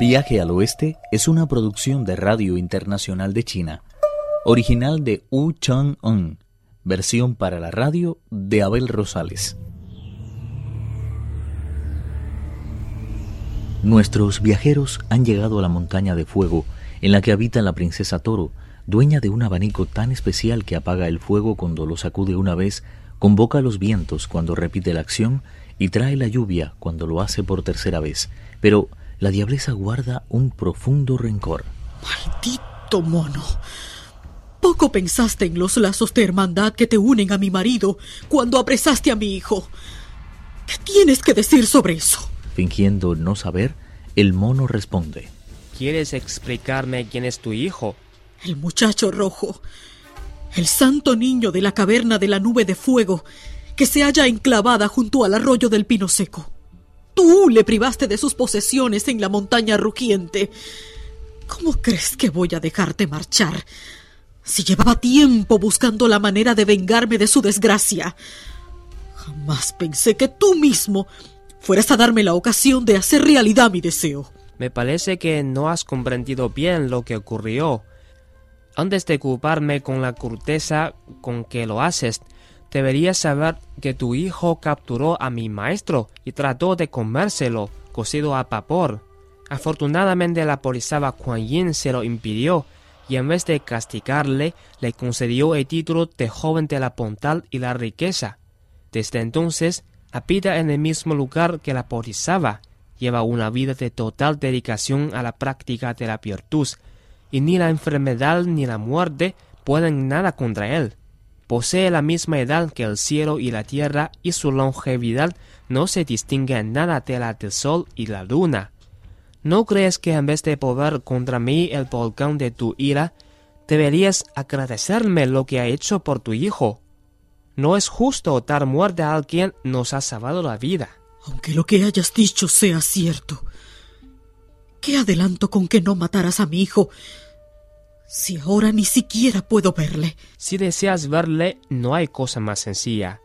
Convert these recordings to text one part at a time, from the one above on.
Viaje al Oeste es una producción de Radio Internacional de China, original de Wu Chang-un, versión para la radio de Abel Rosales. Nuestros viajeros han llegado a la montaña de fuego en la que habita la princesa Toro, dueña de un abanico tan especial que apaga el fuego cuando lo sacude una vez, convoca los vientos cuando repite la acción y trae la lluvia cuando lo hace por tercera vez. Pero la diableza guarda un profundo rencor. Maldito mono. Poco pensaste en los lazos de hermandad que te unen a mi marido cuando apresaste a mi hijo. ¿Qué tienes que decir sobre eso? Fingiendo no saber, el mono responde. ¿Quieres explicarme quién es tu hijo? El muchacho rojo. El santo niño de la caverna de la nube de fuego que se halla enclavada junto al arroyo del pino seco. Tú le privaste de sus posesiones en la montaña rugiente. ¿Cómo crees que voy a dejarte marchar? Si llevaba tiempo buscando la manera de vengarme de su desgracia. Jamás pensé que tú mismo fueras a darme la ocasión de hacer realidad mi deseo. Me parece que no has comprendido bien lo que ocurrió. Antes de culparme con la corteza con que lo haces, deberías saber que tu hijo capturó a mi maestro y trató de comérselo, cocido a vapor. Afortunadamente la polisaba Kuan Yin se lo impidió y en vez de castigarle, le concedió el título de joven de la pontal y la riqueza. Desde entonces, habita en el mismo lugar que la polisaba, lleva una vida de total dedicación a la práctica de la virtud, y ni la enfermedad ni la muerte pueden nada contra él. Posee la misma edad que el cielo y la tierra y su longevidad no se distingue en nada de la del sol y la luna. ¿No crees que en vez de poder contra mí el volcán de tu ira, deberías agradecerme lo que ha hecho por tu hijo? No es justo dar muerte a alguien nos ha salvado la vida. Aunque lo que hayas dicho sea cierto, ¿qué adelanto con que no mataras a mi hijo si ahora ni siquiera puedo verle? Si deseas verle, no hay cosa más sencilla.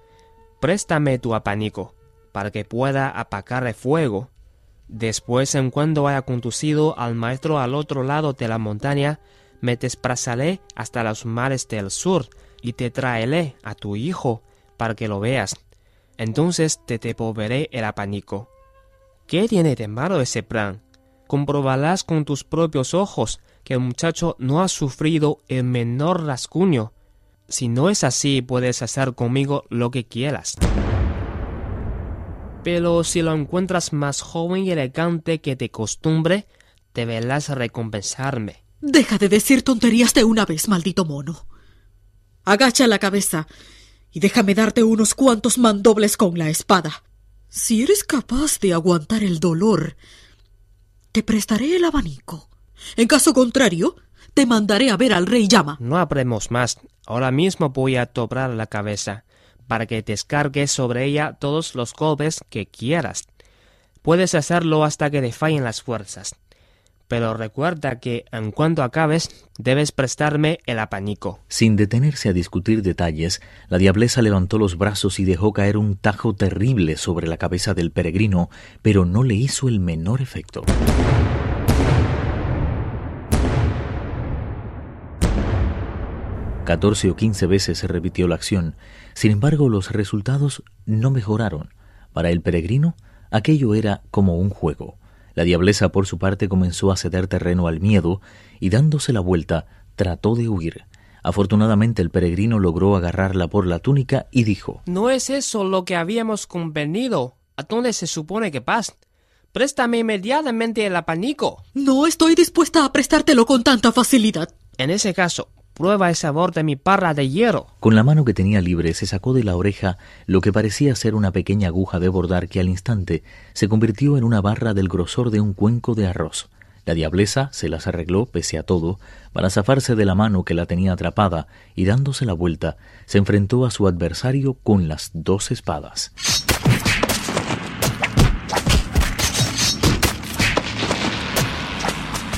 Préstame tu apanico, para que pueda apagar el fuego. Después, en cuando haya conducido al maestro al otro lado de la montaña, me desplazaré hasta los mares del sur y te traeré a tu hijo para que lo veas. Entonces te devolveré el apanico. ¿Qué tiene de malo ese plan? Comprobarás con tus propios ojos que el muchacho no ha sufrido el menor rasguño. Si no es así, puedes hacer conmigo lo que quieras. Pero si lo encuentras más joven y elegante que de costumbre, deberás recompensarme. Deja de decir tonterías de una vez, maldito mono. Agacha la cabeza y déjame darte unos cuantos mandobles con la espada. Si eres capaz de aguantar el dolor, te prestaré el abanico. En caso contrario, te mandaré a ver al rey llama. No habremos más. Ahora mismo voy a toplar la cabeza para que descargues sobre ella todos los golpes que quieras. Puedes hacerlo hasta que te fallen las fuerzas. Pero recuerda que en cuanto acabes, debes prestarme el apanico. Sin detenerse a discutir detalles, la diableza levantó los brazos y dejó caer un tajo terrible sobre la cabeza del peregrino, pero no le hizo el menor efecto. Catorce o quince veces se repitió la acción. Sin embargo, los resultados no mejoraron. Para el peregrino, aquello era como un juego. La diableza, por su parte, comenzó a ceder terreno al miedo y, dándose la vuelta, trató de huir. Afortunadamente, el peregrino logró agarrarla por la túnica y dijo: No es eso lo que habíamos convenido. ¿A dónde se supone que vas? Préstame inmediatamente el apanico. No estoy dispuesta a prestártelo con tanta facilidad. En ese caso, prueba el sabor de mi parra de hierro. Con la mano que tenía libre se sacó de la oreja lo que parecía ser una pequeña aguja de bordar que al instante se convirtió en una barra del grosor de un cuenco de arroz. La diableza se las arregló, pese a todo, para zafarse de la mano que la tenía atrapada y dándose la vuelta, se enfrentó a su adversario con las dos espadas.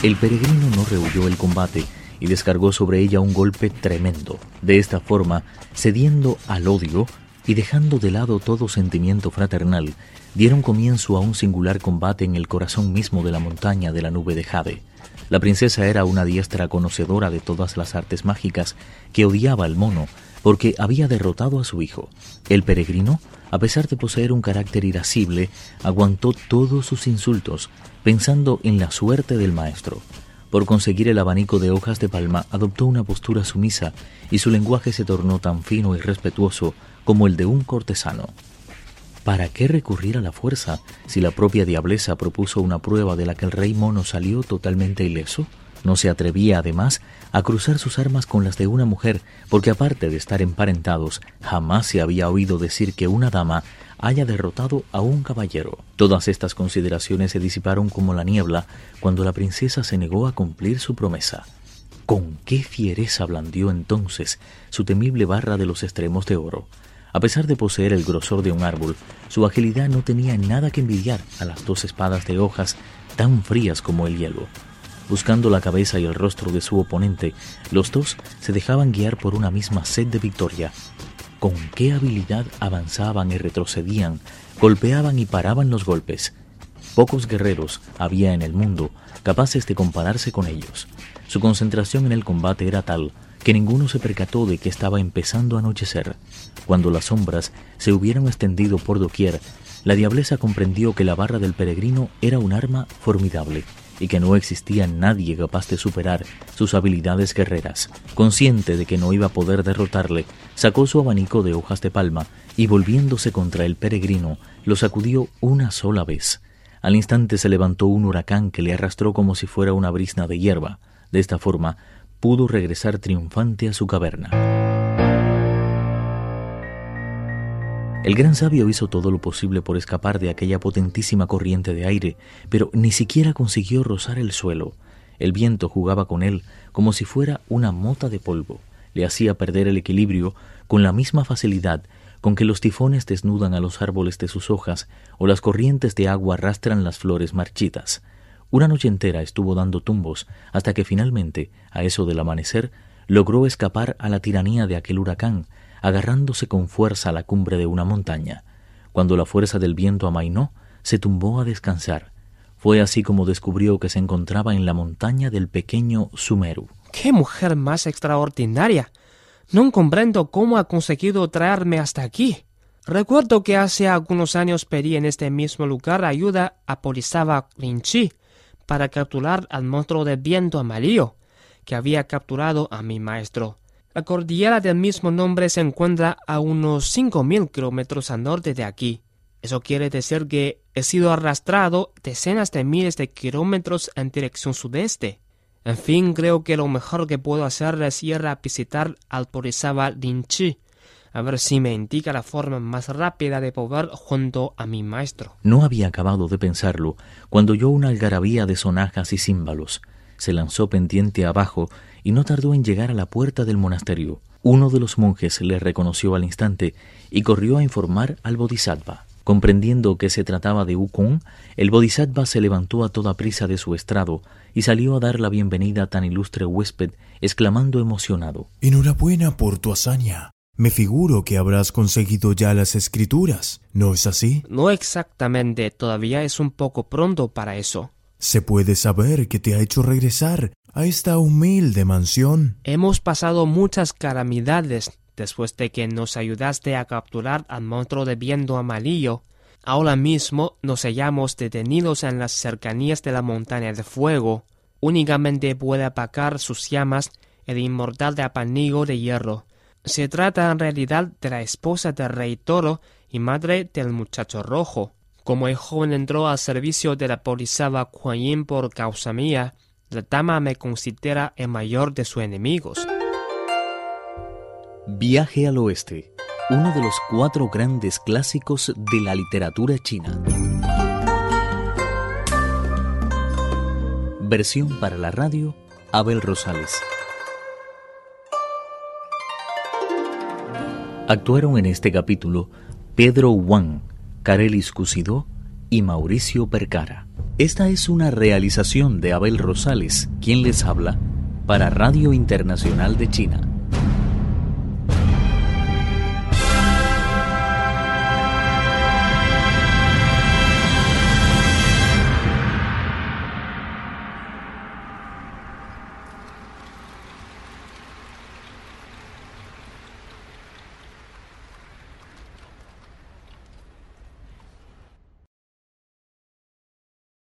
El peregrino no rehuyó el combate y descargó sobre ella un golpe tremendo. De esta forma, cediendo al odio, y dejando de lado todo sentimiento fraternal, dieron comienzo a un singular combate en el corazón mismo de la montaña de la nube de Jade. La princesa era una diestra conocedora de todas las artes mágicas que odiaba al mono porque había derrotado a su hijo. El peregrino, a pesar de poseer un carácter irascible, aguantó todos sus insultos, pensando en la suerte del maestro. Por conseguir el abanico de hojas de palma, adoptó una postura sumisa y su lenguaje se tornó tan fino y respetuoso como el de un cortesano. ¿Para qué recurrir a la fuerza si la propia diableza propuso una prueba de la que el rey mono salió totalmente ileso? No se atrevía, además, a cruzar sus armas con las de una mujer, porque aparte de estar emparentados, jamás se había oído decir que una dama haya derrotado a un caballero. Todas estas consideraciones se disiparon como la niebla cuando la princesa se negó a cumplir su promesa. Con qué fiereza blandió entonces su temible barra de los extremos de oro. A pesar de poseer el grosor de un árbol, su agilidad no tenía nada que envidiar a las dos espadas de hojas tan frías como el hielo. Buscando la cabeza y el rostro de su oponente, los dos se dejaban guiar por una misma sed de victoria. Con qué habilidad avanzaban y retrocedían, golpeaban y paraban los golpes. Pocos guerreros había en el mundo capaces de compararse con ellos. Su concentración en el combate era tal que ninguno se percató de que estaba empezando a anochecer. Cuando las sombras se hubieran extendido por doquier, la diableza comprendió que la barra del peregrino era un arma formidable y que no existía nadie capaz de superar sus habilidades guerreras. Consciente de que no iba a poder derrotarle, sacó su abanico de hojas de palma y volviéndose contra el peregrino, lo sacudió una sola vez. Al instante se levantó un huracán que le arrastró como si fuera una brisna de hierba. De esta forma, pudo regresar triunfante a su caverna. El gran sabio hizo todo lo posible por escapar de aquella potentísima corriente de aire, pero ni siquiera consiguió rozar el suelo. El viento jugaba con él como si fuera una mota de polvo. Le hacía perder el equilibrio con la misma facilidad con que los tifones desnudan a los árboles de sus hojas o las corrientes de agua arrastran las flores marchitas. Una noche entera estuvo dando tumbos hasta que finalmente, a eso del amanecer, logró escapar a la tiranía de aquel huracán, agarrándose con fuerza a la cumbre de una montaña. Cuando la fuerza del viento amainó, se tumbó a descansar. Fue así como descubrió que se encontraba en la montaña del pequeño Sumeru. ¡Qué mujer más extraordinaria! No comprendo cómo ha conseguido traerme hasta aquí. Recuerdo que hace algunos años pedí en este mismo lugar ayuda a Polisava Rinchi, para capturar al monstruo de viento amarillo que había capturado a mi maestro. La cordillera del mismo nombre se encuentra a unos cinco mil kilómetros al norte de aquí. Eso quiere decir que he sido arrastrado decenas de miles de kilómetros en dirección sudeste. En fin, creo que lo mejor que puedo hacer es ir a visitar al Porizaba Dinchi, a ver si me indica la forma más rápida de poder junto a mi maestro. No había acabado de pensarlo cuando oyó una algarabía de sonajas y címbalos. Se lanzó pendiente abajo y no tardó en llegar a la puerta del monasterio. Uno de los monjes le reconoció al instante y corrió a informar al bodhisattva. Comprendiendo que se trataba de Ukon, el bodhisattva se levantó a toda prisa de su estrado y salió a dar la bienvenida a tan ilustre huésped, exclamando emocionado Enhorabuena por tu hazaña. Me figuro que habrás conseguido ya las escrituras, ¿no es así? No exactamente, todavía es un poco pronto para eso. ¿Se puede saber qué te ha hecho regresar a esta humilde mansión? Hemos pasado muchas calamidades después de que nos ayudaste a capturar al monstruo de viento amarillo. Ahora mismo nos hallamos detenidos en las cercanías de la montaña de fuego. Únicamente puede apagar sus llamas el inmortal de apanigo de hierro. Se trata en realidad de la esposa del rey toro y madre del muchacho rojo. Como el joven entró al servicio de la Polisaba Kuan por causa mía, la dama me considera el mayor de sus enemigos. Viaje al oeste, uno de los cuatro grandes clásicos de la literatura china. Versión para la radio, Abel Rosales. Actuaron en este capítulo Pedro Wang, Carelis Cusidó y Mauricio Percara. Esta es una realización de Abel Rosales, quien les habla, para Radio Internacional de China.